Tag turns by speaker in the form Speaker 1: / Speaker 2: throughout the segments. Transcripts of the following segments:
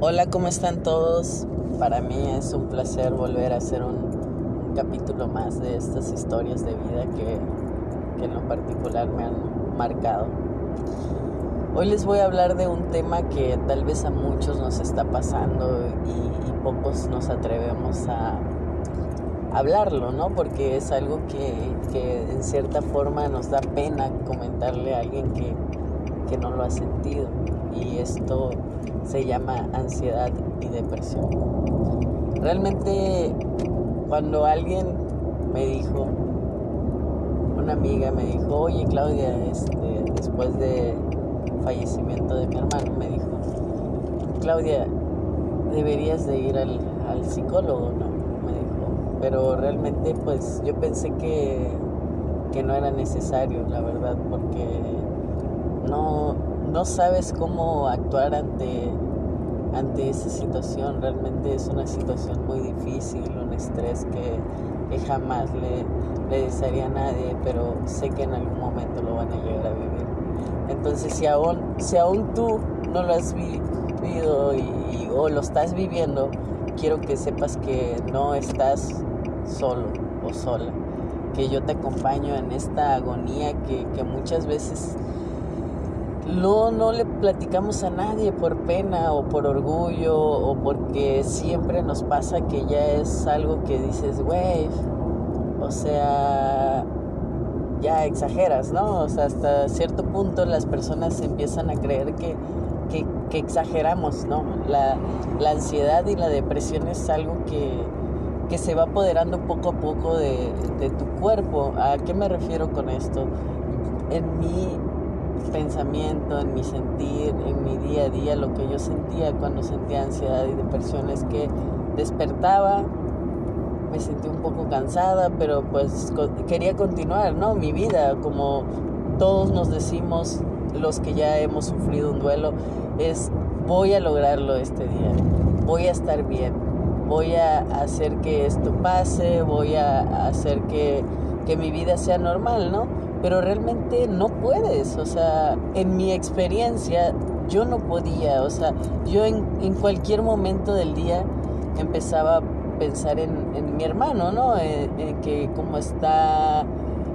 Speaker 1: Hola, ¿cómo están todos? Para mí es un placer volver a hacer un, capítulo más de estas historias de vida que, que, en lo particular me han marcado. Hoy les voy a hablar de un tema que tal vez a muchos nos está pasando y, y pocos nos atrevemos a hablarlo, ¿no? Porque es algo que, que, en cierta forma nos da pena comentarle a alguien que, que no lo ha sentido. Y esto se llama ansiedad y depresión. Realmente cuando alguien me dijo, una amiga me dijo, oye Claudia, este, después de fallecimiento de mi hermano, me dijo, Claudia, deberías de ir al, psicólogo, ¿no? Me dijo, pero realmente pues yo pensé que, que no era necesario, la verdad, porque no, no sabes cómo actuar ante, ante esa situación. Realmente es una situación muy difícil, un estrés que, jamás le, le, desearía a nadie, pero sé que en algún momento lo van a llegar a vivir. Entonces, si aún, si aún tú no lo has vivido y, o lo estás viviendo, quiero que sepas que no estás solo o sola, que yo te acompaño en esta agonía que, que muchas veces no, no le platicamos a nadie por pena o por orgullo o porque siempre nos pasa que ya es algo que dices, güey, o sea, ya exageras, ¿no? O sea, hasta cierto punto las personas empiezan a creer que, que, que exageramos, ¿no? La, la, ansiedad y la depresión es algo que, que se va apoderando poco a poco de, de tu cuerpo. ¿A qué me refiero con esto? En mi pensamiento, en mi sentir, en mi día a día, lo que yo sentía cuando sentía ansiedad y depresión es que despertaba, me sentí un poco cansada, pero pues quería continuar, ¿no? Mi vida, como todos nos decimos los que ya hemos sufrido un duelo, es voy a lograrlo este día, voy a estar bien, voy a hacer que esto pase, voy a hacer que, que mi vida sea normal, ¿no? pero realmente no puedes, o sea, en mi experiencia yo no podía, o sea, yo en, en cualquier momento del día empezaba a pensar en, mi hermano, ¿no? En, en, que cómo está,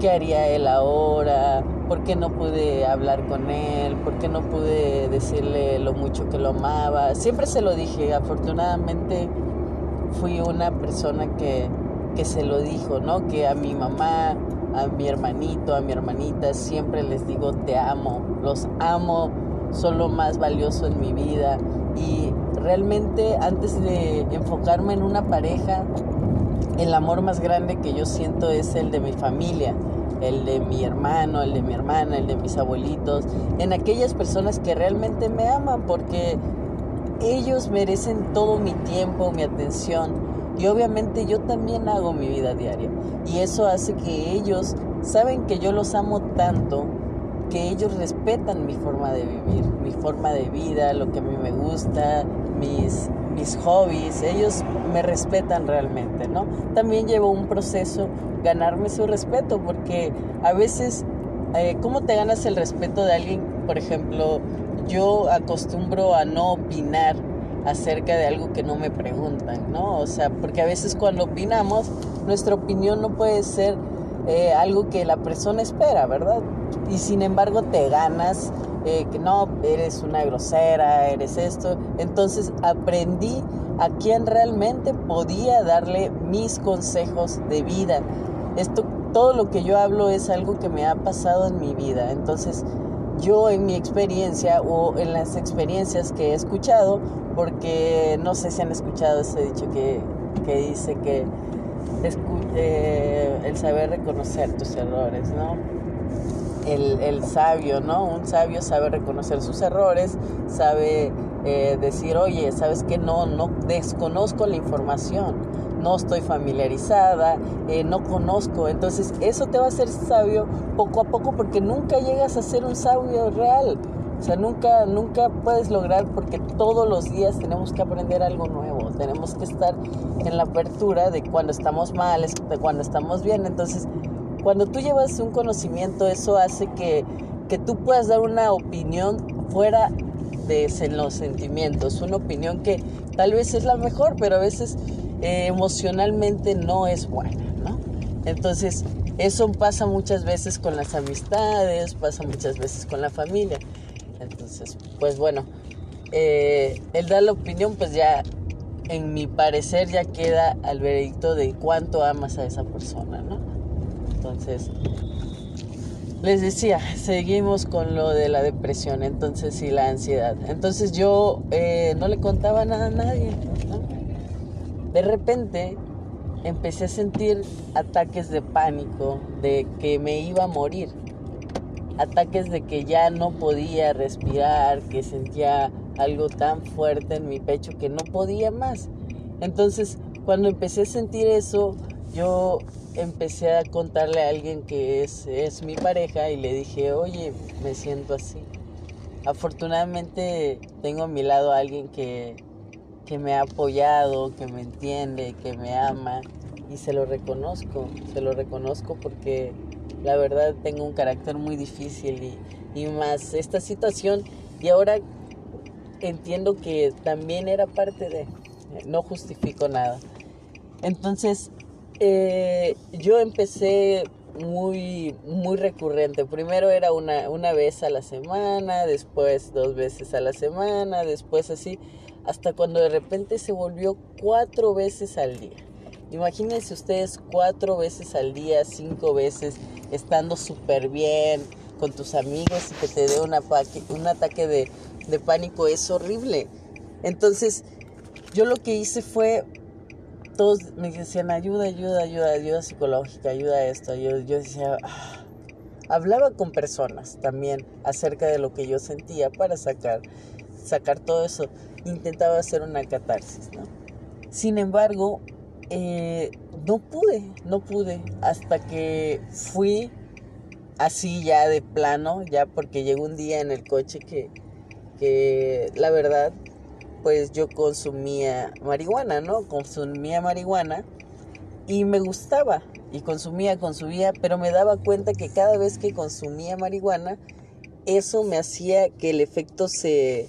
Speaker 1: qué haría él ahora, por qué no pude hablar con él, por qué no pude decirle lo mucho que lo amaba. Siempre se lo dije, afortunadamente fui una persona que, que se lo dijo, ¿no? Que a mi mamá a mi hermanito, a mi hermanita, siempre les digo te amo, los amo, son lo más valioso en mi vida y realmente antes de enfocarme en una pareja, el amor más grande que yo siento es el de mi familia, el de mi hermano, el de mi hermana, el de mis abuelitos, en aquellas personas que realmente me aman porque ellos merecen todo mi tiempo, mi atención y obviamente yo también hago mi vida diaria. Y eso hace que ellos saben que yo los amo tanto que ellos respetan mi forma de vivir, mi forma de vida, lo que a mí me gusta, mis, mis hobbies, ellos me respetan realmente, ¿no? También llevo un proceso ganarme su respeto porque a veces, eh, ¿cómo te ganas el respeto de alguien? Por ejemplo, yo acostumbro a no opinar acerca de algo que no me preguntan, ¿no? O sea, porque a veces cuando opinamos, nuestra opinión no puede ser eh, algo que la persona espera, ¿verdad? Y sin embargo te ganas eh, que no, eres una grosera, eres esto. Entonces aprendí a quién realmente podía darle mis consejos de vida. Esto, todo lo que yo hablo es algo que me ha pasado en mi vida. Entonces, yo en mi experiencia o en las experiencias que he escuchado, porque no sé si han escuchado ese dicho que, que dice que eh, el saber reconocer tus errores, ¿no? El, el, sabio, ¿no? Un sabio sabe reconocer sus errores, sabe eh, decir, oye, ¿sabes que No, no desconozco la información, no estoy familiarizada, eh, no conozco. Entonces, eso te va a hacer sabio poco a poco porque nunca llegas a ser un sabio real. O sea, nunca, nunca puedes lograr porque todos los días tenemos que aprender algo nuevo. Tenemos que estar en la apertura de cuando estamos mal, de cuando estamos bien. Entonces, cuando tú llevas un conocimiento, eso hace que, que tú puedas dar una opinión fuera de los sentimientos, una opinión que tal vez es la mejor, pero a veces eh, emocionalmente no es buena, ¿no? Entonces, eso pasa muchas veces con las amistades, pasa muchas veces con la familia. Entonces, pues bueno, eh, el dar la opinión, pues ya, en mi parecer, ya queda al veredicto de cuánto amas a esa persona, ¿no? Entonces, les decía, seguimos con lo de la depresión, entonces y la ansiedad. Entonces yo eh, no le contaba nada a nadie. De repente empecé a sentir ataques de pánico, de que me iba a morir. Ataques de que ya no podía respirar, que sentía algo tan fuerte en mi pecho que no podía más. Entonces, cuando empecé a sentir eso, yo empecé a contarle a alguien que es, es mi pareja y le dije, oye, me siento así. Afortunadamente tengo a mi lado a alguien que, que me ha apoyado, que me entiende, que me ama y se lo reconozco, se lo reconozco porque la verdad tengo un carácter muy difícil y, y más esta situación y ahora entiendo que también era parte de, no justifico nada. Entonces eh, yo empecé muy, muy recurrente. Primero era una, una vez a la semana, después dos veces a la semana, después así, hasta cuando de repente se volvió cuatro veces al día. Imagínense ustedes cuatro veces al día, cinco veces, estando súper bien con tus amigos y que te dé un ataque de, pánico, es horrible. Entonces, yo lo que hice fue todos me decían ayuda, ayuda, ayuda, ayuda psicológica, ayuda a esto. Yo, yo decía, ah". hablaba con personas también acerca de lo que yo sentía para sacar, sacar todo eso. Intentaba hacer una catarsis, ¿no? Sin embargo, eh, no pude, no pude, hasta que fui así ya de plano, ya porque llegó un día en el coche que, que la verdad pues yo consumía marihuana, ¿no? Consumía marihuana y me gustaba y consumía, consumía, pero me daba cuenta que cada vez que consumía marihuana, eso me hacía que el efecto se,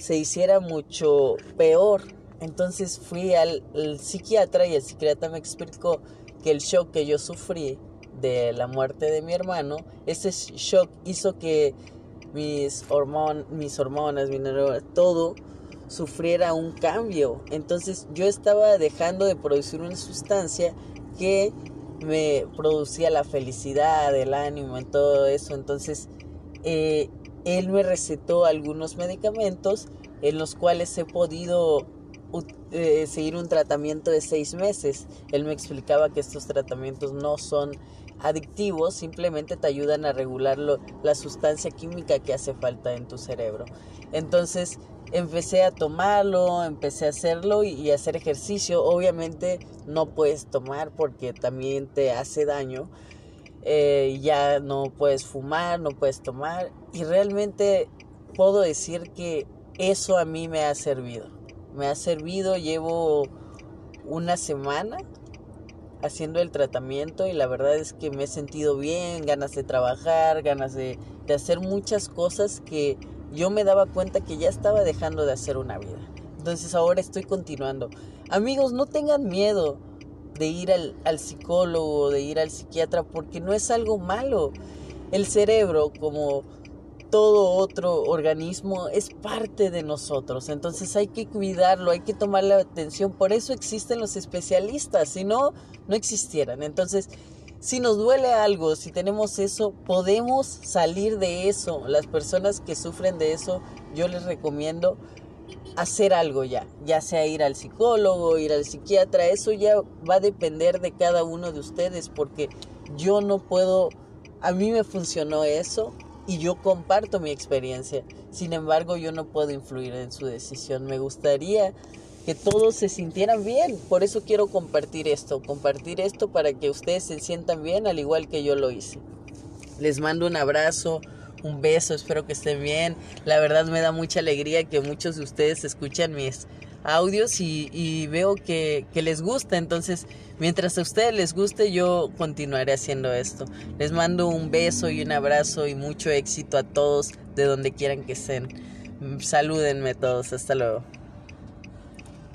Speaker 1: se hiciera mucho peor. Entonces fui al, psiquiatra y el psiquiatra me explicó que el shock que yo sufrí de la muerte de mi hermano, ese shock hizo que mis, mis hormonas, mi todo sufriera un cambio. Entonces yo estaba dejando de producir una sustancia que me producía la felicidad, el ánimo, en todo eso. Entonces eh, él me recetó algunos medicamentos en los cuales he podido eh, seguir un tratamiento de seis meses. Él me explicaba que estos tratamientos no son adictivos, simplemente te ayudan a regular la sustancia química que hace falta en tu cerebro. Entonces, empecé a tomarlo, empecé a hacerlo y, hacer ejercicio. Obviamente no puedes tomar porque también te hace daño. Eh, ya no puedes fumar, no puedes tomar. Y realmente puedo decir que eso a mí me ha servido. Me ha servido, llevo una semana haciendo el tratamiento y la verdad es que me he sentido bien, ganas de trabajar, ganas de, de hacer muchas cosas que yo me daba cuenta que ya estaba dejando de hacer una vida. Entonces ahora estoy continuando. Amigos, no tengan miedo de ir al, al psicólogo, de ir al psiquiatra, porque no es algo malo. El cerebro, como todo otro organismo es parte de nosotros. Entonces hay que cuidarlo, hay que tomarle atención. Por eso existen los especialistas, si no, no existieran. Entonces, si nos duele algo, si tenemos eso, podemos salir de eso. Las personas que sufren de eso, yo les recomiendo hacer algo ya, ya sea ir al psicólogo, ir al psiquiatra, eso ya va a depender de cada uno de ustedes porque yo no puedo, a mí me funcionó eso y yo comparto mi experiencia. Sin embargo, yo no puedo influir en su decisión. Me gustaría que todos se sintieran bien. Por eso quiero compartir esto, compartir esto para que ustedes se sientan bien al igual que yo lo hice. Les mando un abrazo, un beso, espero que estén bien. La verdad me da mucha alegría que muchos de ustedes escuchan mis audios y, veo que, que, les gusta. Entonces, mientras a ustedes les guste, yo continuaré haciendo esto. Les mando un beso y un abrazo y mucho éxito a todos de donde quieran que estén. Salúdenme todos, hasta luego.